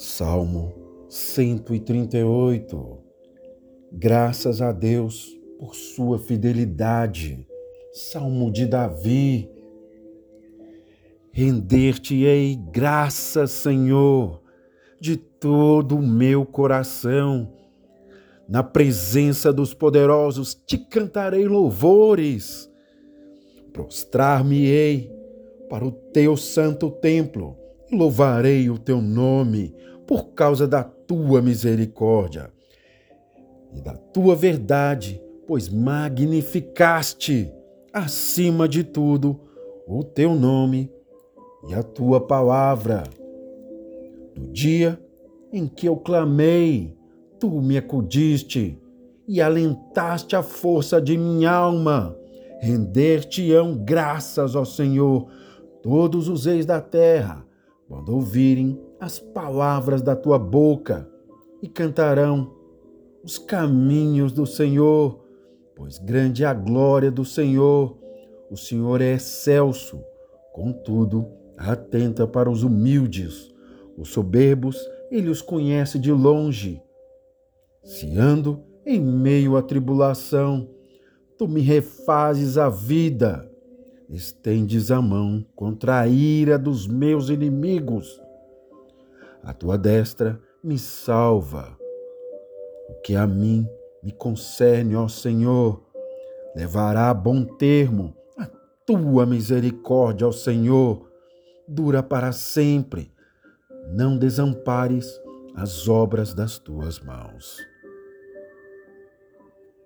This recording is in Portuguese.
Salmo 138. Graças a Deus por sua fidelidade. Salmo de Davi. Render-te-ei graças, Senhor, de todo o meu coração. Na presença dos poderosos te cantarei louvores. Prostrar-me-ei para o teu santo templo louvarei o teu nome por causa da tua misericórdia e da tua verdade, pois magnificaste acima de tudo o teu nome e a tua palavra. No dia em que eu clamei, tu me acudiste e alentaste a força de minha alma. Render-te-ão graças, ó Senhor, todos os reis da terra, quando ouvirem as palavras da tua boca e cantarão os caminhos do Senhor, pois grande é a glória do Senhor. O Senhor é excelso, contudo, atenta para os humildes. Os soberbos, ele os conhece de longe. Se ando em meio à tribulação, tu me refazes a vida, estendes a mão contra a ira dos meus inimigos a tua destra me salva. O que a mim me concerne, ó Senhor, levará a bom termo a tua misericórdia, ó Senhor, dura para sempre. Não desampares as obras das tuas mãos.